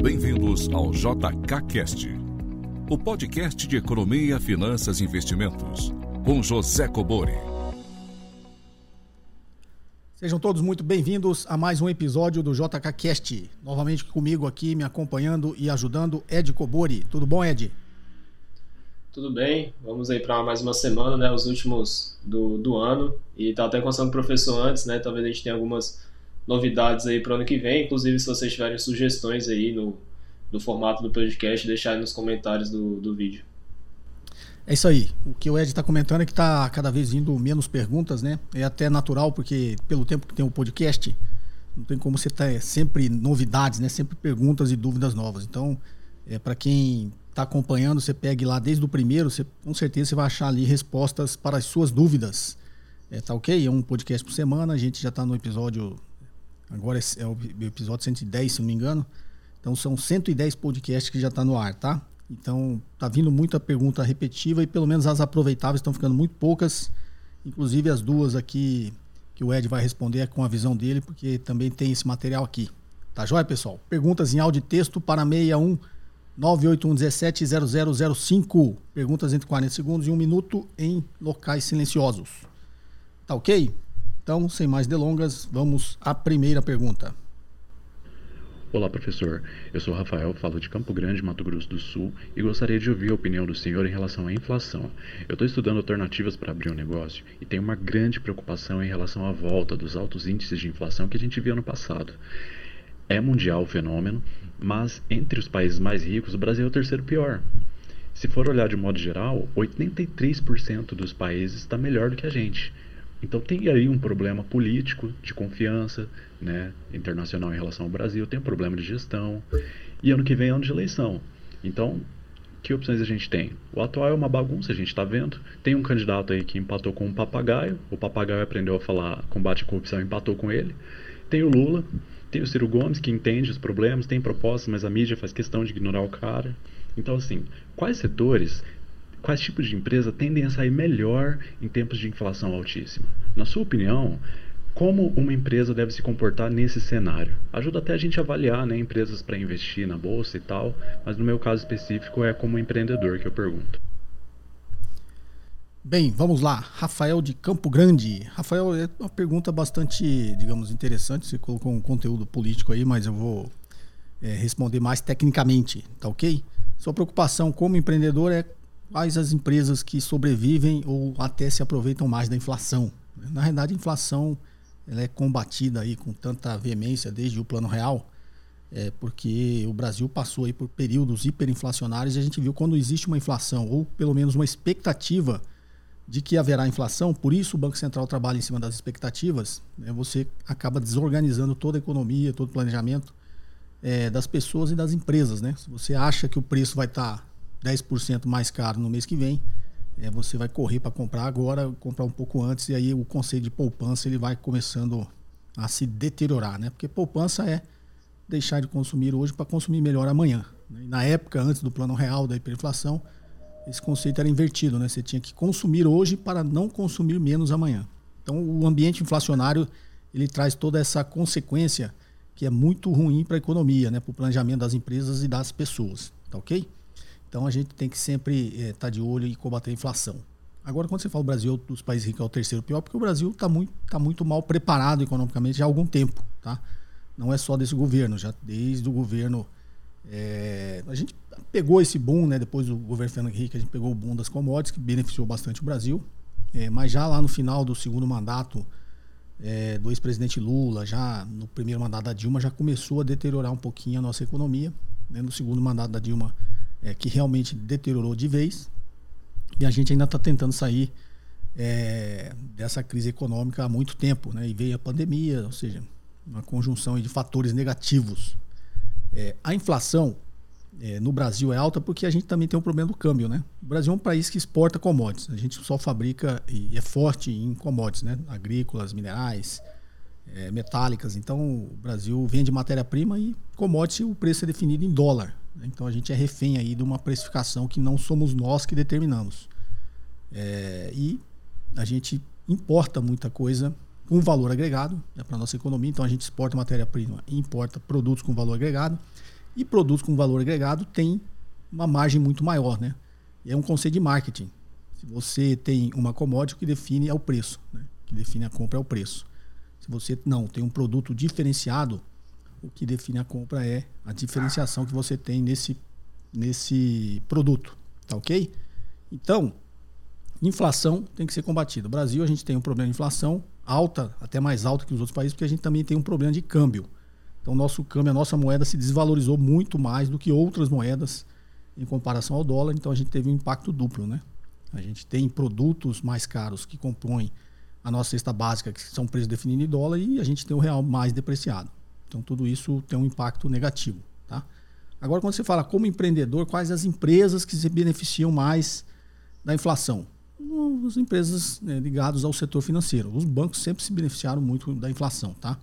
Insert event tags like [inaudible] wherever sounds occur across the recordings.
Bem-vindos ao JKCast, o podcast de economia, finanças e investimentos, com José Cobori. Sejam todos muito bem-vindos a mais um episódio do JKCast. Novamente comigo aqui, me acompanhando e ajudando, Ed Cobori. Tudo bom, Ed? Tudo bem, vamos aí para mais uma semana, né? Os últimos do, do ano. E tá até conversando com o professor antes, né? Talvez a gente tenha algumas novidades aí para o ano que vem. Inclusive, se vocês tiverem sugestões aí no, formato do podcast, deixar aí nos comentários do, do vídeo. É isso aí. O que o Ed está comentando é que está cada vez vindo menos perguntas, né? É até natural, porque pelo tempo que tem o podcast, não tem como você ter sempre novidades, né? Sempre perguntas e dúvidas novas. Então, é, para quem está acompanhando, você pegue lá desde o primeiro, você, com certeza você vai achar ali respostas para as suas dúvidas. É, tá ok? É um podcast por semana, a gente já está no episódio Agora é o episódio 110, se não me engano. Então são 110 podcasts que já está no ar, tá? Então tá vindo muita pergunta repetitiva e pelo menos as aproveitáveis estão ficando muito poucas. Inclusive as duas aqui que o Ed vai responder é com a visão dele, porque também tem esse material aqui. Tá joia, pessoal? Perguntas em áudio e texto para 61 98117 0005. Perguntas entre 40 segundos e 1 minuto em locais silenciosos. Tá ok? Então, sem mais delongas, vamos à primeira pergunta. Olá, professor. Eu sou Rafael, falo de Campo Grande, Mato Grosso do Sul, e gostaria de ouvir a opinião do senhor em relação à inflação. Eu estou estudando alternativas para abrir um negócio e tenho uma grande preocupação em relação à volta dos altos índices de inflação que a gente viu no passado. É mundial o fenômeno, mas entre os países mais ricos, o Brasil é o terceiro pior. Se for olhar de modo geral, 83% dos países está melhor do que a gente. Então tem aí um problema político de confiança né, internacional em relação ao Brasil, tem um problema de gestão. E ano que vem é ano de eleição. Então, que opções a gente tem? O atual é uma bagunça, a gente está vendo. Tem um candidato aí que empatou com um papagaio. O papagaio aprendeu a falar combate à corrupção, empatou com ele. Tem o Lula, tem o Ciro Gomes, que entende os problemas, tem propostas, mas a mídia faz questão de ignorar o cara. Então, assim, quais setores quais tipos de empresa tendem a sair melhor em tempos de inflação altíssima? Na sua opinião, como uma empresa deve se comportar nesse cenário? Ajuda até a gente a avaliar né, empresas para investir na bolsa e tal, mas no meu caso específico é como empreendedor que eu pergunto. Bem, vamos lá. Rafael de Campo Grande. Rafael, é uma pergunta bastante, digamos, interessante. Você colocou um conteúdo político aí, mas eu vou é, responder mais tecnicamente, tá ok? Sua preocupação como empreendedor é quais as empresas que sobrevivem ou até se aproveitam mais da inflação. Na realidade, a inflação ela é combatida aí com tanta veemência desde o plano real, é, porque o Brasil passou aí por períodos hiperinflacionários e a gente viu quando existe uma inflação ou pelo menos uma expectativa de que haverá inflação, por isso o Banco Central trabalha em cima das expectativas, né, você acaba desorganizando toda a economia, todo o planejamento é, das pessoas e das empresas. Né? Se você acha que o preço vai estar 10% mais caro no mês que vem, é, você vai correr para comprar agora, comprar um pouco antes, e aí o conceito de poupança ele vai começando a se deteriorar, né? Porque poupança é deixar de consumir hoje para consumir melhor amanhã. Né? na época, antes do plano real da hiperinflação, esse conceito era invertido, né? Você tinha que consumir hoje para não consumir menos amanhã. Então, o ambiente inflacionário ele traz toda essa consequência que é muito ruim para a economia, né? Para o planejamento das empresas e das pessoas, tá ok? Então a gente tem que sempre estar é, tá de olho e combater a inflação. Agora, quando você fala o Brasil dos países ricos é o terceiro pior, porque o Brasil está muito, tá muito mal preparado economicamente já há algum tempo. Tá? Não é só desse governo, já desde o governo. É, a gente pegou esse boom, né, depois do governo Fernando Henrique, a gente pegou o boom das commodities, que beneficiou bastante o Brasil. É, mas já lá no final do segundo mandato é, do ex-presidente Lula, já no primeiro mandato da Dilma, já começou a deteriorar um pouquinho a nossa economia. Né? No segundo mandato da Dilma, é, que realmente deteriorou de vez. E a gente ainda está tentando sair é, dessa crise econômica há muito tempo. Né? E veio a pandemia, ou seja, uma conjunção de fatores negativos. É, a inflação é, no Brasil é alta porque a gente também tem um problema do câmbio. Né? O Brasil é um país que exporta commodities. A gente só fabrica e é forte em commodities, né? agrícolas, minerais, é, metálicas. Então o Brasil vende matéria-prima e commodities o preço é definido em dólar. Então a gente é refém aí de uma precificação que não somos nós que determinamos. É, e a gente importa muita coisa com valor agregado né, para a nossa economia. Então a gente exporta matéria-prima e importa produtos com valor agregado. E produtos com valor agregado têm uma margem muito maior, né? É um conceito de marketing. Se você tem uma commodity, o que define é o preço, né? O que define a compra é o preço. Se você não tem um produto diferenciado, o que define a compra é a diferenciação que você tem nesse, nesse produto, tá ok? Então, inflação tem que ser combatida. No Brasil, a gente tem um problema de inflação alta, até mais alta que os outros países, porque a gente também tem um problema de câmbio. Então, nosso câmbio, a nossa moeda se desvalorizou muito mais do que outras moedas em comparação ao dólar. Então, a gente teve um impacto duplo, né? A gente tem produtos mais caros que compõem a nossa cesta básica, que são preços definidos em dólar, e a gente tem o real mais depreciado. Então, tudo isso tem um impacto negativo. Tá? Agora, quando você fala como empreendedor, quais as empresas que se beneficiam mais da inflação? As empresas né, ligadas ao setor financeiro. Os bancos sempre se beneficiaram muito da inflação. Tá?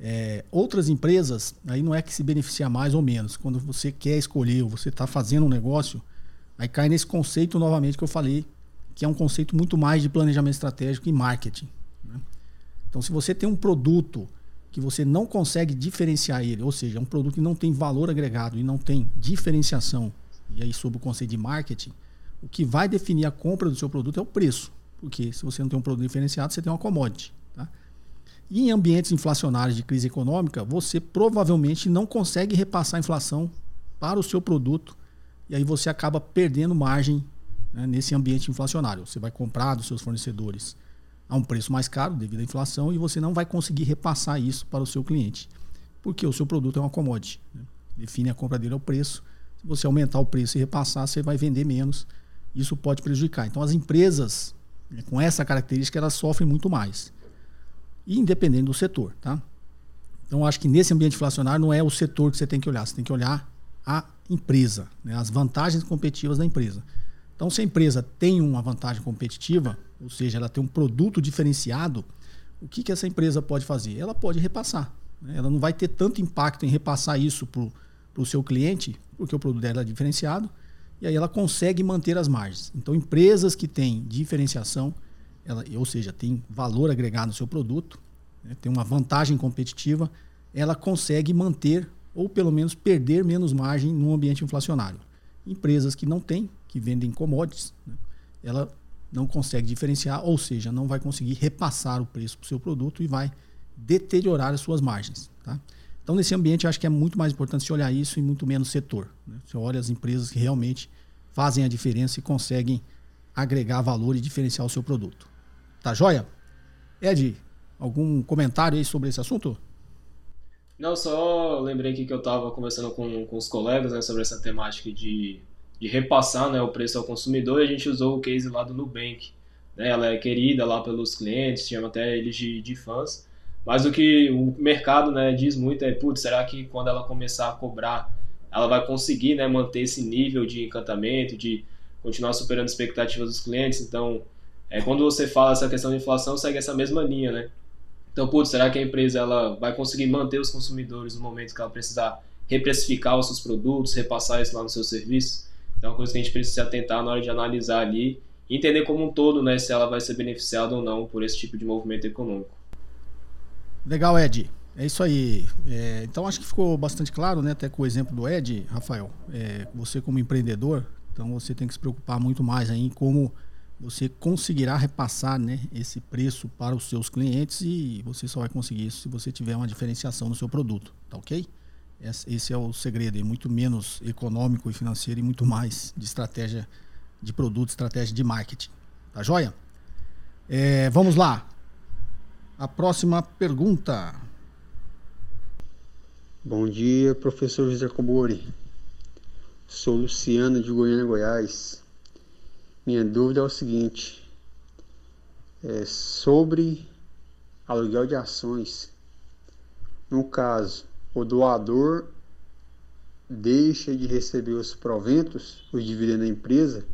É, outras empresas, aí não é que se beneficia mais ou menos. Quando você quer escolher ou você está fazendo um negócio, aí cai nesse conceito novamente que eu falei, que é um conceito muito mais de planejamento estratégico e marketing. Né? Então, se você tem um produto que você não consegue diferenciar ele, ou seja, é um produto que não tem valor agregado e não tem diferenciação, e aí sob o conceito de marketing, o que vai definir a compra do seu produto é o preço. Porque se você não tem um produto diferenciado, você tem uma commodity. Tá? E em ambientes inflacionários de crise econômica, você provavelmente não consegue repassar a inflação para o seu produto e aí você acaba perdendo margem né, nesse ambiente inflacionário. Você vai comprar dos seus fornecedores a um preço mais caro devido à inflação e você não vai conseguir repassar isso para o seu cliente, porque o seu produto é uma commodity. Né? Define a compra dele ao preço. Se você aumentar o preço e repassar, você vai vender menos. Isso pode prejudicar. Então, as empresas né, com essa característica elas sofrem muito mais, e independente do setor, tá? Então, acho que nesse ambiente inflacionário não é o setor que você tem que olhar, você tem que olhar a empresa, né? as vantagens competitivas da empresa. Então, se a empresa tem uma vantagem competitiva, ou seja, ela tem um produto diferenciado, o que, que essa empresa pode fazer? Ela pode repassar. Né? Ela não vai ter tanto impacto em repassar isso para o seu cliente, porque o produto dela é diferenciado, e aí ela consegue manter as margens. Então, empresas que têm diferenciação, ela, ou seja, tem valor agregado no seu produto, né? tem uma vantagem competitiva, ela consegue manter ou pelo menos perder menos margem no ambiente inflacionário. Empresas que não têm, que vendem commodities, né, ela não consegue diferenciar, ou seja, não vai conseguir repassar o preço para o seu produto e vai deteriorar as suas margens. Tá? Então, nesse ambiente, acho que é muito mais importante se olhar isso e muito menos setor. Né? Você olha as empresas que realmente fazem a diferença e conseguem agregar valor e diferenciar o seu produto. Tá joia? Ed, algum comentário aí sobre esse assunto? Não, só lembrei aqui que eu estava conversando com, com os colegas né, sobre essa temática de de repassar né, o preço ao consumidor, e a gente usou o case lá do Nubank. Né? Ela é querida lá pelos clientes, chama até eles de, de fãs. Mas o que o mercado né, diz muito é, putz, será que quando ela começar a cobrar, ela vai conseguir né, manter esse nível de encantamento, de continuar superando expectativas dos clientes? Então, é, quando você fala essa questão de inflação, segue essa mesma linha, né? Então, putz, será que a empresa ela vai conseguir manter os consumidores no momento que ela precisar reprecificar os seus produtos, repassar isso lá no seu serviço? Então é uma coisa que a gente precisa se atentar na hora de analisar ali e entender como um todo, né, se ela vai ser beneficiada ou não por esse tipo de movimento econômico. Legal, Ed. É isso aí. É, então acho que ficou bastante claro, né? Até com o exemplo do Ed, Rafael. É, você como empreendedor, então você tem que se preocupar muito mais em como você conseguirá repassar né, esse preço para os seus clientes e você só vai conseguir isso se você tiver uma diferenciação no seu produto, tá ok? Esse é o segredo, é muito menos econômico e financeiro e muito mais de estratégia de produto, estratégia de marketing. Tá joia? É, vamos lá. A próxima pergunta. Bom dia, professor José Cobori. Sou Luciano de Goiânia, Goiás. Minha dúvida é o seguinte: é sobre aluguel de ações. No caso, o doador deixa de receber os proventos, os dividendos da empresa,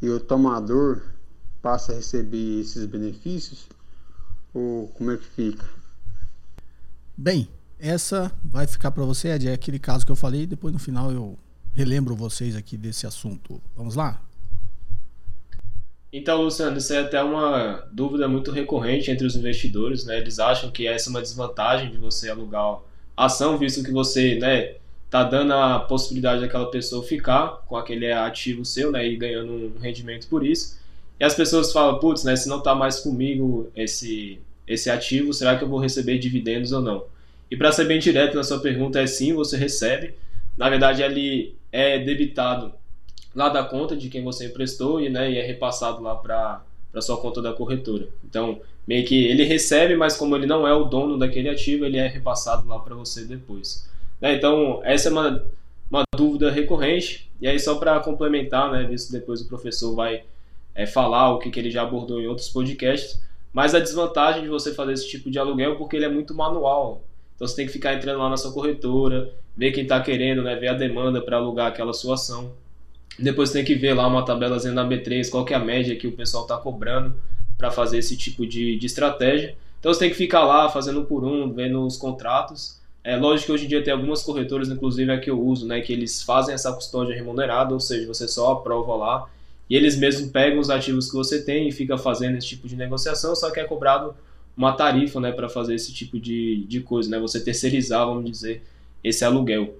e o tomador passa a receber esses benefícios? Ou como é que fica? Bem, essa vai ficar para você, Ed, é aquele caso que eu falei, depois no final eu relembro vocês aqui desse assunto. Vamos lá? Então, Luciano, isso é até uma dúvida muito recorrente entre os investidores, né? Eles acham que essa é uma desvantagem de você alugar ação, visto que você, né, tá dando a possibilidade daquela pessoa ficar com aquele ativo seu, né, e ganhando um rendimento por isso. E as pessoas falam, putz, né, se não tá mais comigo esse esse ativo, será que eu vou receber dividendos ou não? E para ser bem direto na sua pergunta, é sim, você recebe. Na verdade, ele é debitado lá da conta de quem você emprestou e, né, e é repassado lá para a sua conta da corretora. Então, meio que ele recebe, mas como ele não é o dono daquele ativo, ele é repassado lá para você depois. Né? Então, essa é uma, uma dúvida recorrente. E aí, só para complementar, né, visto depois o professor vai é, falar o que, que ele já abordou em outros podcasts, mas a desvantagem de você fazer esse tipo de aluguel é porque ele é muito manual. Então você tem que ficar entrando lá na sua corretora, ver quem está querendo, né, ver a demanda para alugar aquela sua ação. Depois tem que ver lá uma tabelazinha da B3, qual que é a média que o pessoal está cobrando para fazer esse tipo de, de estratégia. Então você tem que ficar lá fazendo por um, vendo os contratos. É lógico que hoje em dia tem algumas corretoras, inclusive a que eu uso, né, que eles fazem essa custódia remunerada, ou seja, você só aprova lá e eles mesmos pegam os ativos que você tem e fica fazendo esse tipo de negociação, só que é cobrado uma tarifa né, para fazer esse tipo de, de coisa, né, você terceirizar, vamos dizer, esse aluguel.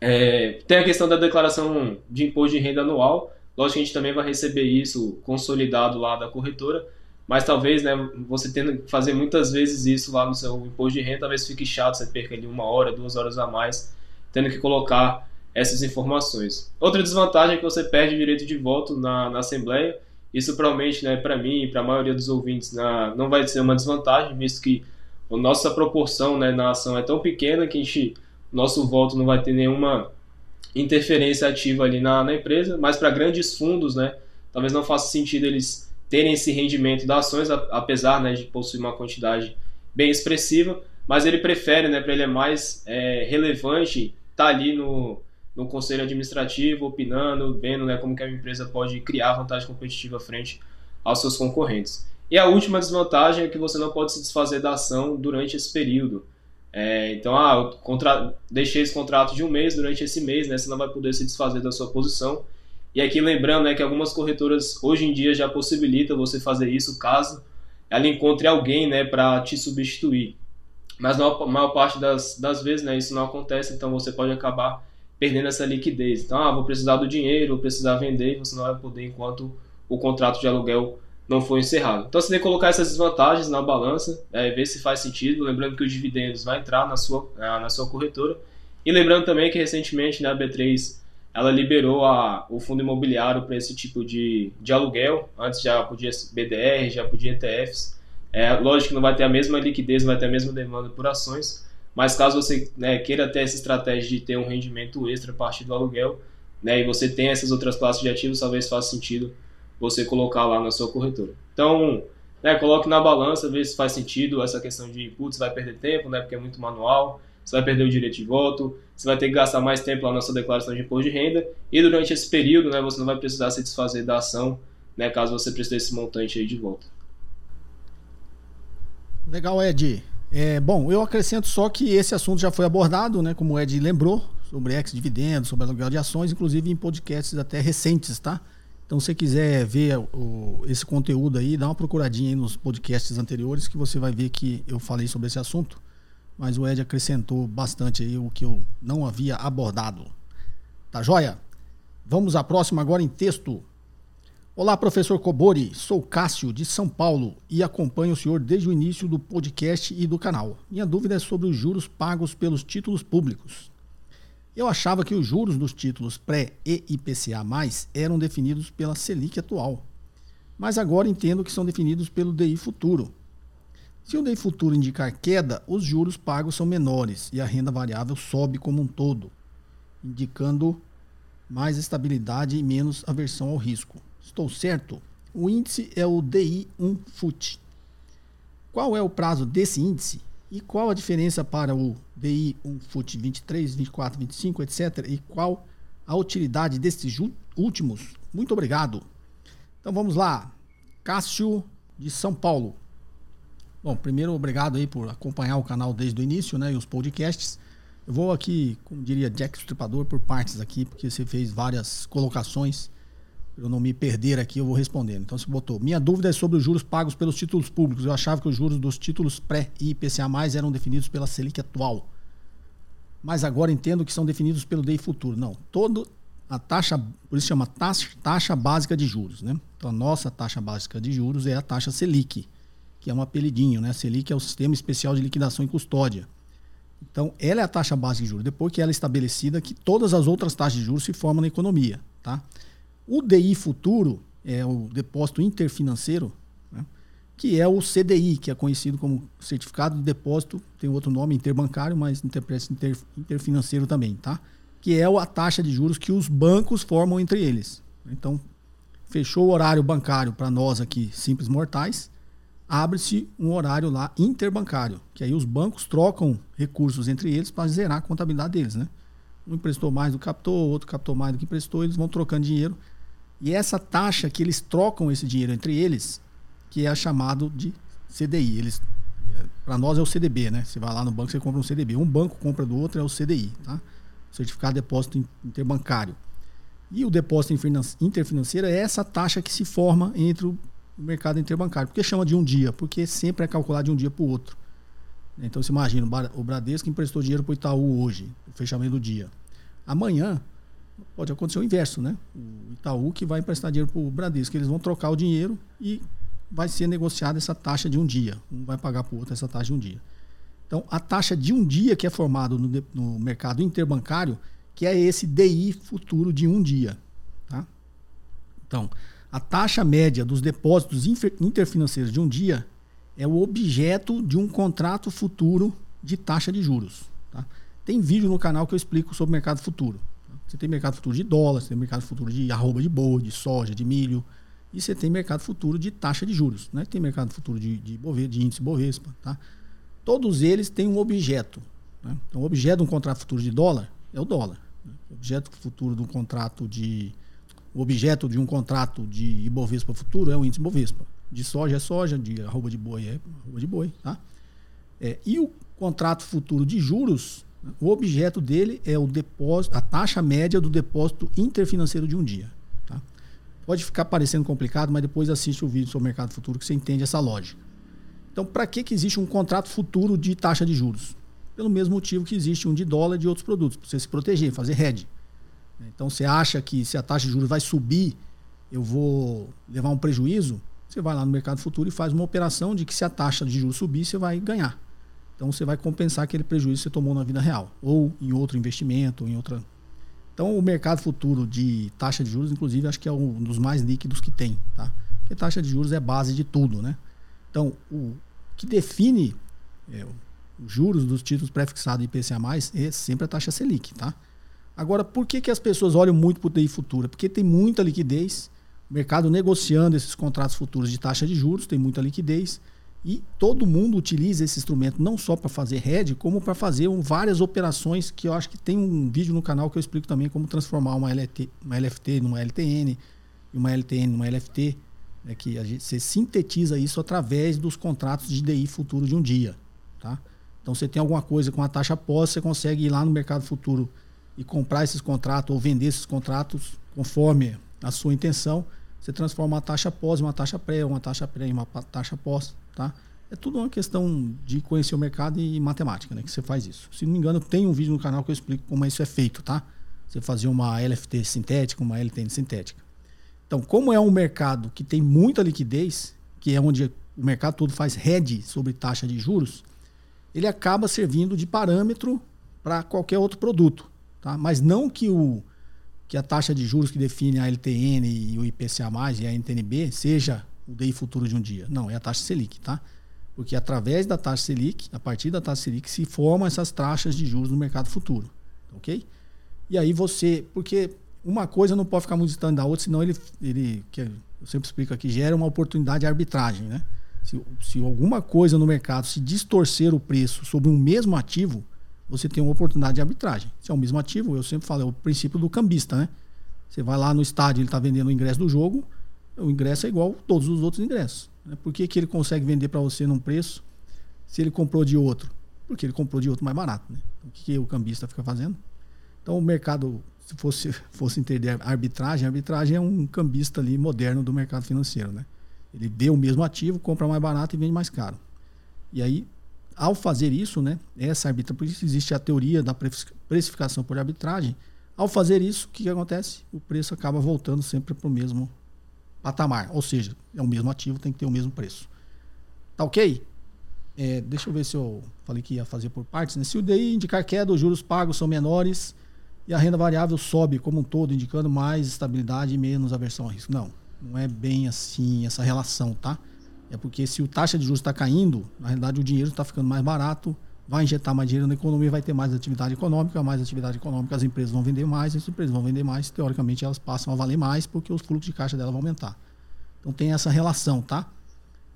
É, tem a questão da declaração de imposto de renda anual, lógico que a gente também vai receber isso consolidado lá da corretora, mas talvez né, você tendo que fazer muitas vezes isso lá no seu imposto de renda, talvez fique chato, você perca ali uma hora, duas horas a mais, tendo que colocar essas informações. Outra desvantagem é que você perde o direito de voto na, na Assembleia. Isso provavelmente, né, para mim e para a maioria dos ouvintes, na, não vai ser uma desvantagem, visto que a nossa proporção né, na ação é tão pequena que a gente, nosso voto não vai ter nenhuma interferência ativa ali na, na empresa, mas para grandes fundos, né, talvez não faça sentido eles terem esse rendimento das ações, apesar né, de possuir uma quantidade bem expressiva, mas ele prefere, né, para ele é mais é, relevante estar tá ali no, no conselho administrativo, opinando, vendo né, como que a empresa pode criar vantagem competitiva frente aos seus concorrentes. E a última desvantagem é que você não pode se desfazer da ação durante esse período. É, então, ah, eu contra... deixei esse contrato de um mês, durante esse mês, né, você não vai poder se desfazer da sua posição. E aqui lembrando né, que algumas corretoras hoje em dia já possibilitam você fazer isso caso ela encontre alguém né, para te substituir. Mas na maior parte das, das vezes né, isso não acontece, então você pode acabar perdendo essa liquidez. Então, ah, vou precisar do dinheiro, vou precisar vender, você não vai poder enquanto o contrato de aluguel não for encerrado. Então, você tem que colocar essas desvantagens na balança, é, ver se faz sentido, lembrando que os dividendos vai entrar na sua, na sua corretora. E lembrando também que recentemente né, a B3 ela liberou a, o fundo imobiliário para esse tipo de, de aluguel. Antes já podia BDR, já podia ETFs. É, lógico que não vai ter a mesma liquidez, não vai ter a mesma demanda por ações, mas caso você né, queira ter essa estratégia de ter um rendimento extra a partir do aluguel, né, e você tem essas outras classes de ativos, talvez faça sentido você colocar lá na sua corretora. Então, né, coloque na balança, ver se faz sentido essa questão de, putz, vai perder tempo, né, porque é muito manual, você vai perder o direito de voto, você vai ter que gastar mais tempo lá na sua declaração de imposto de renda, e durante esse período, né, você não vai precisar se desfazer da ação, né, caso você precise desse montante aí de volta. Legal, Ed. É, bom, eu acrescento só que esse assunto já foi abordado, né, como o Ed lembrou, sobre ex-dividendos, sobre aluguel de ações, inclusive em podcasts até recentes, tá? Então, se você quiser ver o, esse conteúdo aí, dá uma procuradinha aí nos podcasts anteriores que você vai ver que eu falei sobre esse assunto. Mas o Ed acrescentou bastante aí o que eu não havia abordado. Tá joia? Vamos à próxima agora em texto. Olá, professor Cobori. Sou Cássio, de São Paulo, e acompanho o senhor desde o início do podcast e do canal. Minha dúvida é sobre os juros pagos pelos títulos públicos. Eu achava que os juros dos títulos pré e IPCA eram definidos pela Selic atual, mas agora entendo que são definidos pelo DI futuro. Se o DI futuro indicar queda, os juros pagos são menores e a renda variável sobe como um todo, indicando mais estabilidade e menos aversão ao risco. Estou certo? O índice é o DI1 FUT. Qual é o prazo desse índice? E qual a diferença para o DI1 FUT 23, 24, 25, etc? E qual a utilidade desses últimos? Muito obrigado. Então vamos lá. Cássio de São Paulo. Bom, primeiro obrigado aí por acompanhar o canal desde o início, né, e os podcasts. Eu vou aqui, como diria Jack Stripador, por partes aqui, porque você fez várias colocações eu não me perder aqui, eu vou respondendo. Então, você botou. Minha dúvida é sobre os juros pagos pelos títulos públicos. Eu achava que os juros dos títulos pré e IPCA eram definidos pela Selic atual. mas agora entendo que são definidos pelo DI futuro. Não, todo a taxa, por isso chama taxa, taxa básica de juros, né? Então a nossa taxa básica de juros é a taxa Selic, que é um apelidinho, né? Selic é o Sistema Especial de Liquidação e Custódia. Então, ela é a taxa básica de juros. Depois que ela é estabelecida, que todas as outras taxas de juros se formam na economia, tá? O DI futuro é o depósito interfinanceiro, né? que é o CDI, que é conhecido como Certificado de Depósito, tem outro nome, interbancário, mas interpreta inter, interfinanceiro também, tá? Que é a taxa de juros que os bancos formam entre eles. Então, fechou o horário bancário para nós aqui, simples mortais, abre-se um horário lá interbancário, que aí os bancos trocam recursos entre eles para zerar a contabilidade deles, né? Um emprestou mais do que captou, outro captou mais do que emprestou, eles vão trocando dinheiro. E essa taxa que eles trocam esse dinheiro entre eles, que é chamado de CDI. Eles para nós é o CDB, né? Você vai lá no banco, você compra um CDB. Um banco compra do outro é o CDI, tá? Certificado de Depósito Interbancário. E o depósito interfinanceiro é essa taxa que se forma entre o mercado interbancário. Por que chama de um dia? Porque sempre é calculado de um dia para o outro. Então você imagina, o Bradesco emprestou dinheiro para o Itaú hoje, fechamento do dia. Amanhã pode acontecer o inverso, né? O Itaú que vai emprestar dinheiro para o Bradesco, eles vão trocar o dinheiro e vai ser negociada essa taxa de um dia. Um vai pagar para o outro essa taxa de um dia. Então, a taxa de um dia que é formado no, no mercado interbancário, que é esse DI futuro de um dia. Tá? Então, a taxa média dos depósitos interfinanceiros de um dia é o objeto de um contrato futuro de taxa de juros. Tá? Tem vídeo no canal que eu explico sobre mercado futuro. Você tem mercado futuro de dólar, você tem mercado futuro de arroba de boi, de soja, de milho. E você tem mercado futuro de taxa de juros. Né? Tem mercado futuro de, de, Bovespa, de índice Bovespa. Tá? Todos eles têm um objeto. Né? Então, o objeto de um contrato futuro de dólar é o dólar. Né? O objeto futuro de um contrato de o objeto de um contrato de Ibovespa futuro é o índice Ibovespa. De soja é soja, de arroba de boi é arroba de boi. Tá? É, e o contrato futuro de juros, o objeto dele é o depósito, a taxa média do depósito interfinanceiro de um dia. Tá? Pode ficar parecendo complicado, mas depois assiste o vídeo sobre o mercado futuro que você entende essa lógica. Então, para que, que existe um contrato futuro de taxa de juros? Pelo mesmo motivo que existe um de dólar e de outros produtos, para você se proteger, fazer hedge. Então você acha que se a taxa de juros vai subir, eu vou levar um prejuízo? Você vai lá no mercado futuro e faz uma operação de que se a taxa de juros subir, você vai ganhar. Então você vai compensar aquele prejuízo que você tomou na vida real, ou em outro investimento, ou em outra. Então o mercado futuro de taxa de juros, inclusive, acho que é um dos mais líquidos que tem, tá? Porque taxa de juros é base de tudo, né? Então o que define é, os juros dos títulos pré-fixados IPCA+, é sempre a taxa Selic, tá? Agora, por que, que as pessoas olham muito para o TI futura? Porque tem muita liquidez, o mercado negociando esses contratos futuros de taxa de juros, tem muita liquidez. E todo mundo utiliza esse instrumento não só para fazer hedge, como para fazer um, várias operações que eu acho que tem um vídeo no canal que eu explico também como transformar uma, LT, uma LFT numa LTN e uma LTN numa LFT. É né, que a gente, você sintetiza isso através dos contratos de DI futuro de um dia. Tá? Então você tem alguma coisa com a taxa pós, você consegue ir lá no mercado futuro e comprar esses contratos ou vender esses contratos conforme a sua intenção, você transforma uma taxa pós em uma taxa pré, uma taxa pré em uma taxa pós, tá? É tudo uma questão de conhecer o mercado e matemática, né? Que você faz isso. Se não me engano, tem um vídeo no canal que eu explico como isso é feito, tá? Você fazer uma LFT sintética, uma LTN sintética. Então, como é um mercado que tem muita liquidez, que é onde o mercado todo faz hedge sobre taxa de juros, ele acaba servindo de parâmetro para qualquer outro produto. Tá? Mas não que, o, que a taxa de juros que define a LTN e o IPCA+, e a NTNB, seja o DI futuro de um dia. Não, é a taxa Selic, tá? Porque através da taxa Selic, a partir da taxa Selic, se formam essas taxas de juros no mercado futuro. Ok? E aí você. Porque uma coisa não pode ficar muito distante da outra, senão ele, ele que eu sempre explico aqui, gera uma oportunidade de arbitragem. Né? Se, se alguma coisa no mercado se distorcer o preço sobre um mesmo ativo, você tem uma oportunidade de arbitragem. Se é o mesmo ativo, eu sempre falo, é o princípio do cambista, né? Você vai lá no estádio, ele está vendendo o ingresso do jogo, o ingresso é igual a todos os outros ingressos. Né? Por que, que ele consegue vender para você num preço se ele comprou de outro? Porque ele comprou de outro mais barato. Né? Então, o que, que o cambista fica fazendo? Então o mercado, se fosse, [laughs] fosse entender arbitragem, arbitragem é um cambista ali moderno do mercado financeiro. Né? Ele vê o mesmo ativo, compra mais barato e vende mais caro. E aí ao fazer isso, né, essa arbitra, por isso existe a teoria da precificação por arbitragem. Ao fazer isso, o que, que acontece? O preço acaba voltando sempre para o mesmo patamar. Ou seja, é o mesmo ativo, tem que ter o mesmo preço. Tá ok? É, deixa eu ver se eu falei que ia fazer por partes. Né? Se o DI indicar queda, os juros pagos são menores e a renda variável sobe como um todo, indicando mais estabilidade e menos aversão ao risco. Não, não é bem assim essa relação, tá? É porque se o taxa de juros está caindo, na realidade o dinheiro está ficando mais barato, vai injetar mais dinheiro na economia, vai ter mais atividade econômica, mais atividade econômica, as empresas vão vender mais, as empresas vão vender mais, teoricamente elas passam a valer mais porque os fluxos de caixa dela vão aumentar. Então tem essa relação, tá?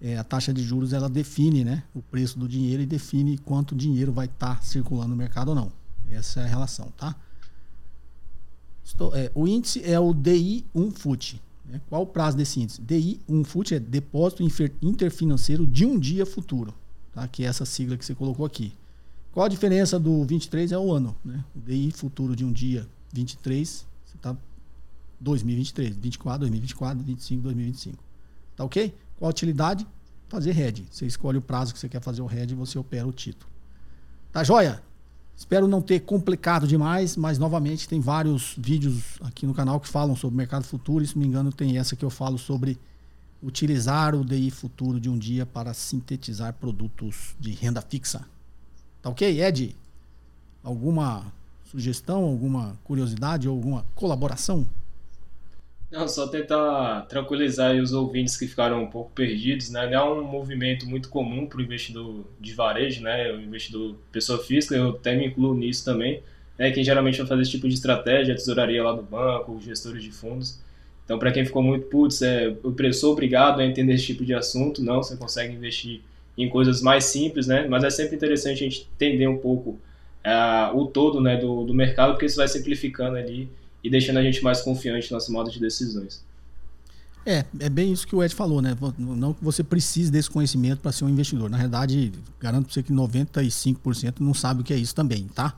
É, a taxa de juros ela define né, o preço do dinheiro e define quanto dinheiro vai estar tá circulando no mercado ou não. Essa é a relação, tá? Estou, é, o índice é o DI1 FUT. Né? Qual o prazo desse índice? DI1 FUT é depósito interfinanceiro de um dia futuro, tá? que é essa sigla que você colocou aqui. Qual a diferença do 23 é o ano, né? O DI futuro de um dia 23, você tá 2023, 24, 2024, 25, 2025. Tá ok? Qual a utilidade? Fazer head. Você escolhe o prazo que você quer fazer o head e você opera o título. Tá joia? Espero não ter complicado demais, mas novamente tem vários vídeos aqui no canal que falam sobre mercado futuro. E, se não me engano, tem essa que eu falo sobre utilizar o DI futuro de um dia para sintetizar produtos de renda fixa. Tá ok, Ed? Alguma sugestão, alguma curiosidade ou alguma colaboração? Não, só tentar tranquilizar os ouvintes que ficaram um pouco perdidos, né? Não é um movimento muito comum para o investidor de varejo, né? O investidor pessoa física, eu até me incluo nisso também. Né? Quem geralmente vai fazer esse tipo de estratégia, a tesouraria lá do banco, gestores de fundos. Então, para quem ficou muito, putz, é, eu sou obrigado a entender esse tipo de assunto, não, você consegue investir em coisas mais simples, né? Mas é sempre interessante a gente entender um pouco uh, o todo né, do, do mercado, porque isso vai simplificando ali e deixando a gente mais confiante nas modo de decisões. É, é bem isso que o Ed falou, né? Não que você precise desse conhecimento para ser um investidor. Na verdade, garanto para você que 95% não sabe o que é isso também, tá?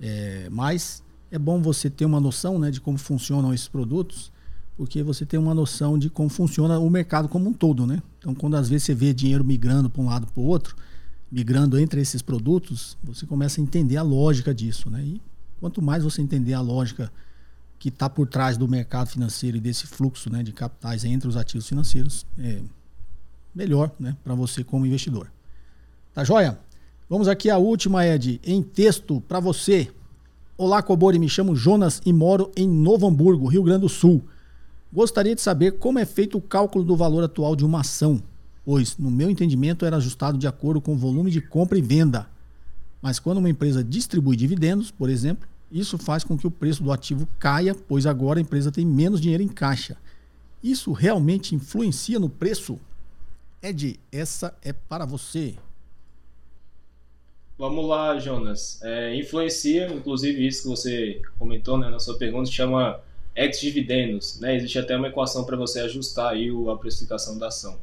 É, mas é bom você ter uma noção né, de como funcionam esses produtos porque você tem uma noção de como funciona o mercado como um todo, né? Então, quando às vezes você vê dinheiro migrando para um lado para o outro, migrando entre esses produtos, você começa a entender a lógica disso, né? E quanto mais você entender a lógica que está por trás do mercado financeiro e desse fluxo né, de capitais entre os ativos financeiros, é melhor né, para você como investidor. Tá joia? Vamos aqui à última, Ed, em texto para você. Olá, Cobori, me chamo Jonas e moro em Novo Hamburgo, Rio Grande do Sul. Gostaria de saber como é feito o cálculo do valor atual de uma ação, pois, no meu entendimento, era ajustado de acordo com o volume de compra e venda. Mas quando uma empresa distribui dividendos, por exemplo, isso faz com que o preço do ativo caia, pois agora a empresa tem menos dinheiro em caixa. Isso realmente influencia no preço? Ed, essa é para você. Vamos lá, Jonas. É, influencia, inclusive isso que você comentou né, na sua pergunta, chama ex-dividendos, né? Existe até uma equação para você ajustar aí a precificação da ação.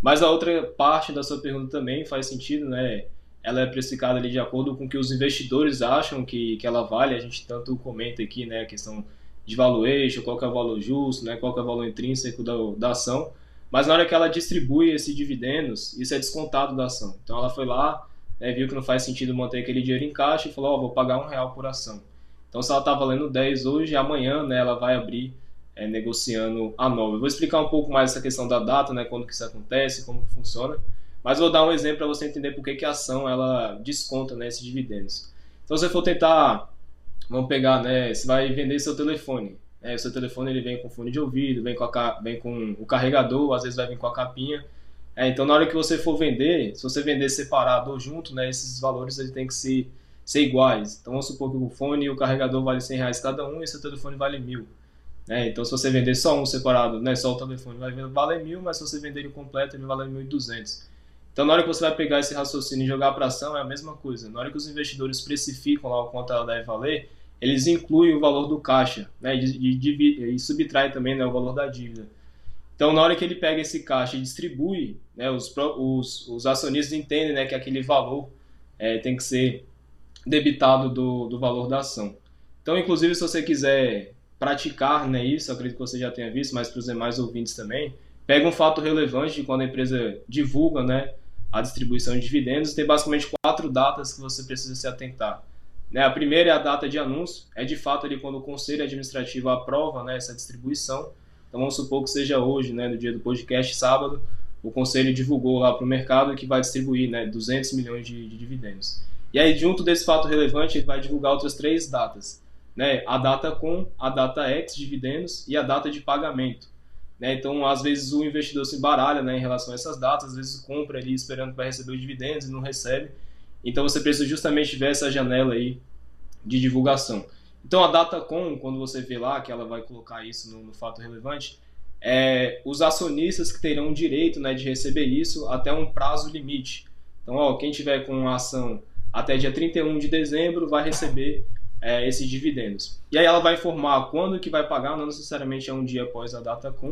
Mas a outra parte da sua pergunta também faz sentido, né? Ela é precificada ali de acordo com o que os investidores acham que, que ela vale. A gente tanto comenta aqui, né, a questão de valuation, qual é o valor justo, né, qual é o valor intrínseco da, da ação. Mas na hora que ela distribui esses dividendos, isso é descontado da ação. Então ela foi lá, né, viu que não faz sentido manter aquele dinheiro em caixa e falou, oh, vou pagar um real por ação. Então, se ela está valendo 10 hoje, amanhã né, ela vai abrir é, negociando a 9. Eu vou explicar um pouco mais essa questão da data, né, quando que isso acontece, como que funciona. Mas vou dar um exemplo para você entender por que, que a ação ela desconta né, esses dividendos. Então, se você for tentar, vamos pegar, né, você vai vender seu telefone. Né, o seu telefone ele vem com fone de ouvido, vem com, a, vem com o carregador, às vezes vai vir com a capinha. É, então, na hora que você for vender, se você vender separado ou junto, né, esses valores ele tem que ser iguais. Então vamos supor que o fone e o carregador vale 100 reais cada um e seu telefone vale mil. Né? Então se você vender só um separado, né, só o telefone vai valer mil, mas se você vender ele completo ele vale 1.200. Então na hora que você vai pegar esse raciocínio e jogar para ação é a mesma coisa. Na hora que os investidores precificam lá o quanto ela deve valer, eles incluem o valor do caixa né, e, e, e subtraem também né, o valor da dívida. Então, na hora que ele pega esse caixa e distribui, né, os, os, os acionistas entendem né, que aquele valor é, tem que ser debitado do, do valor da ação. Então, inclusive, se você quiser praticar né, isso, acredito que você já tenha visto, mas para os demais ouvintes também, pega um fato relevante de quando a empresa divulga né, a distribuição de dividendos, tem basicamente quatro datas que você precisa se atentar. Né? A primeira é a data de anúncio, é de fato ali quando o conselho administrativo aprova né, essa distribuição. Então vamos supor que seja hoje, né, no dia do podcast, sábado, o conselho divulgou lá para o mercado que vai distribuir né, 200 milhões de, de dividendos. E aí, junto desse fato relevante, ele vai divulgar outras três datas. Né? A data com, a data ex dividendos e a data de pagamento. Né? Então, às vezes o investidor se baralha né, em relação a essas datas, às vezes compra ali esperando para receber os dividendos e não recebe. Então, você precisa justamente ver essa janela aí de divulgação. Então, a data com, quando você vê lá que ela vai colocar isso no, no fato relevante, é os acionistas que terão direito né, de receber isso até um prazo limite. Então, ó, quem tiver com a ação até dia 31 de dezembro vai receber é, esses dividendos. E aí ela vai informar quando que vai pagar, não necessariamente é um dia após a data com.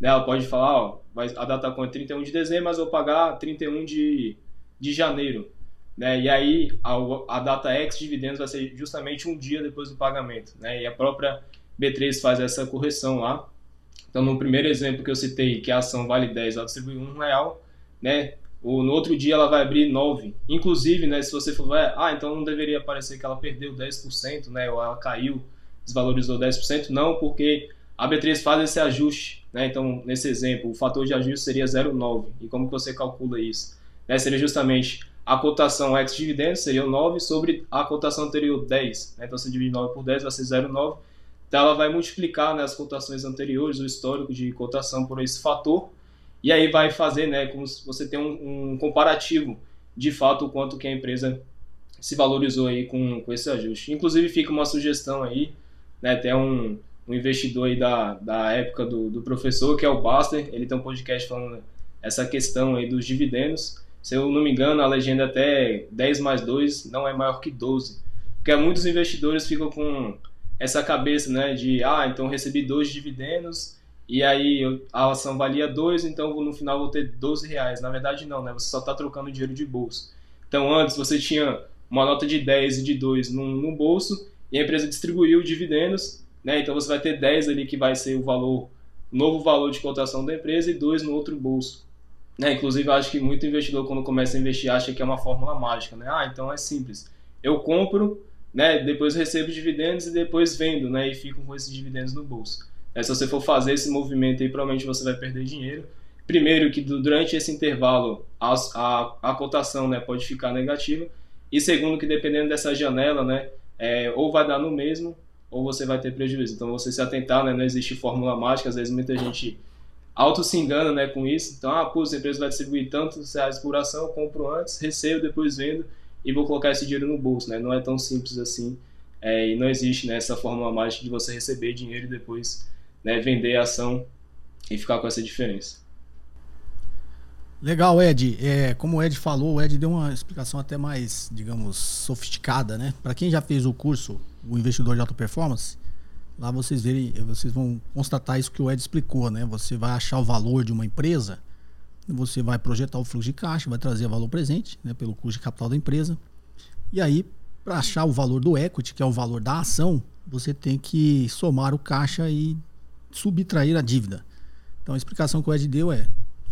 Né? Ela pode falar, ó, a data com é 31 de dezembro, mas eu vou pagar 31 de, de janeiro. Né? E aí a, a data ex dividendos vai ser justamente um dia depois do pagamento. Né? E a própria B3 faz essa correção lá. Então, no primeiro exemplo que eu citei, que a ação vale 10, ela distribui um real, né? O, no outro dia ela vai abrir 9. Inclusive, né, se você for, ah, então não deveria parecer que ela perdeu 10%, né, ou ela caiu, desvalorizou 10%, não, porque a B3 faz esse ajuste, né? Então, nesse exemplo, o fator de ajuste seria 0,9. E como que você calcula isso? Né, seria justamente a cotação ex dividendos seria 9 sobre a cotação anterior 10. Né? Então, você divide 9 por 10 vai ser 0,9. Então, ela vai multiplicar né, as cotações anteriores, o histórico de cotação por esse fator e aí vai fazer, né, como se você tem um, um comparativo de fato o quanto que a empresa se valorizou aí com, com esse ajuste. Inclusive fica uma sugestão aí, né, até um, um investidor aí da, da época do, do professor, que é o Baster, ele tem um podcast falando essa questão aí dos dividendos. Se eu não me engano, a legenda é até 10 mais 2 não é maior que 12. Porque muitos investidores ficam com essa cabeça, né, de, ah, então recebi dois dividendos, e aí a ação valia 2, então no final vou ter 12 reais. Na verdade não, né? Você só está trocando dinheiro de bolso. Então antes você tinha uma nota de 10 e de 2 no, bolso e a empresa distribuiu dividendos, né? Então você vai ter 10 ali que vai ser o valor, novo valor de cotação da empresa e 2 no outro bolso. Né? Inclusive acho que muito investidor quando começa a investir acha que é uma fórmula mágica, né? Ah, então é simples. Eu compro, né? Depois recebo dividendos e depois vendo, né? E fico com esses dividendos no bolso. É, se você for fazer esse movimento aí, provavelmente você vai perder dinheiro. Primeiro, que durante esse intervalo a, a, a cotação né, pode ficar negativa. E segundo, que dependendo dessa janela, né, é, ou vai dar no mesmo, ou você vai ter prejuízo. Então, você se atentar, né, não existe fórmula mágica. Às vezes, muita gente auto se engana né, com isso. Então, ah, pô, a empresa vai distribuir tantos reais por ação, eu compro antes, recebo, depois vendo e vou colocar esse dinheiro no bolso. Né? Não é tão simples assim. É, e não existe né, essa fórmula mágica de você receber dinheiro e depois né, vender a ação e ficar com essa diferença. Legal, Ed. É, como o Ed falou, o Ed deu uma explicação até mais, digamos, sofisticada, né? Para quem já fez o curso, o investidor de alta performance, lá vocês verem, vocês vão constatar isso que o Ed explicou, né? Você vai achar o valor de uma empresa, você vai projetar o fluxo de caixa, vai trazer valor presente, né, pelo custo de capital da empresa. E aí, para achar o valor do equity, que é o valor da ação, você tem que somar o caixa e subtrair a dívida. Então a explicação que o Ed deu é: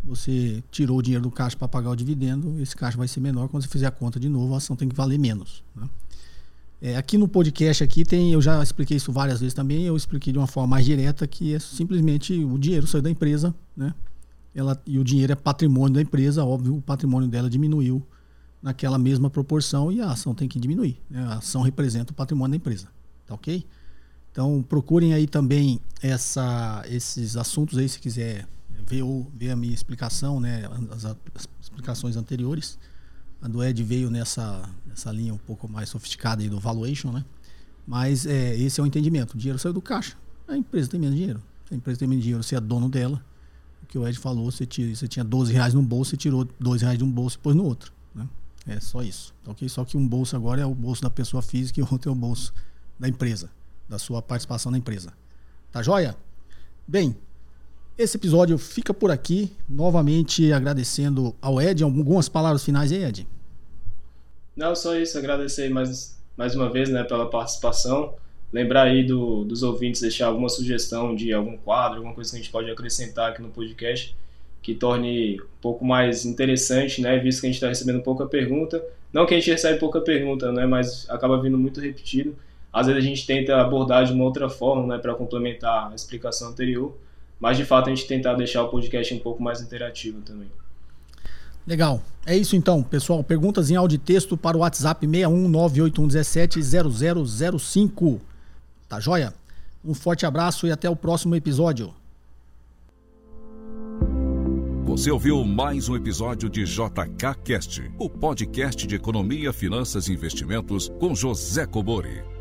se você tirou o dinheiro do caixa para pagar o dividendo, esse caixa vai ser menor. Quando você fizer a conta de novo, a ação tem que valer menos. Né? É, aqui no podcast aqui tem, eu já expliquei isso várias vezes também, eu expliquei de uma forma mais direta que é simplesmente o dinheiro saiu da empresa, né? Ela, e o dinheiro é patrimônio da empresa, óbvio, o patrimônio dela diminuiu naquela mesma proporção e a ação tem que diminuir. Né? A ação representa o patrimônio da empresa. Tá ok? Então procurem aí também essa, esses assuntos aí se quiser ver, ver a minha explicação, né, as, as, explicações anteriores. A do Ed veio nessa, nessa linha um pouco mais sofisticada aí do valuation, né? Mas é, esse é o entendimento. O dinheiro saiu do caixa. A empresa tem menos dinheiro. A empresa tem menos dinheiro, você é dono dela. O que o Ed falou, você, tira, você tinha 12 reais no bolso, você tirou 2 reais de um bolso e pôs no outro. Né? É só isso. Ok? Só que um bolso agora é o bolso da pessoa física e o outro é o bolso da empresa da sua participação na empresa. Tá joia? Bem, esse episódio fica por aqui. Novamente agradecendo ao Ed. Algumas palavras finais aí, Ed? Não, só isso. Agradecer mais, mais uma vez né, pela participação. Lembrar aí do, dos ouvintes deixar alguma sugestão de algum quadro, alguma coisa que a gente pode acrescentar aqui no podcast. que torne um pouco mais interessante, né? Visto que a gente está recebendo pouca pergunta. Não que a gente recebe pouca pergunta, né? Mas acaba vindo muito repetido. Às vezes a gente tenta abordar de uma outra forma, né? Para complementar a explicação anterior. Mas de fato a gente tentar deixar o podcast um pouco mais interativo também. Legal. É isso então, pessoal. Perguntas em áudio e texto para o WhatsApp 61981170005. Tá joia? Um forte abraço e até o próximo episódio. Você ouviu mais um episódio de JK Cast, o podcast de economia, finanças e investimentos com José Cobori.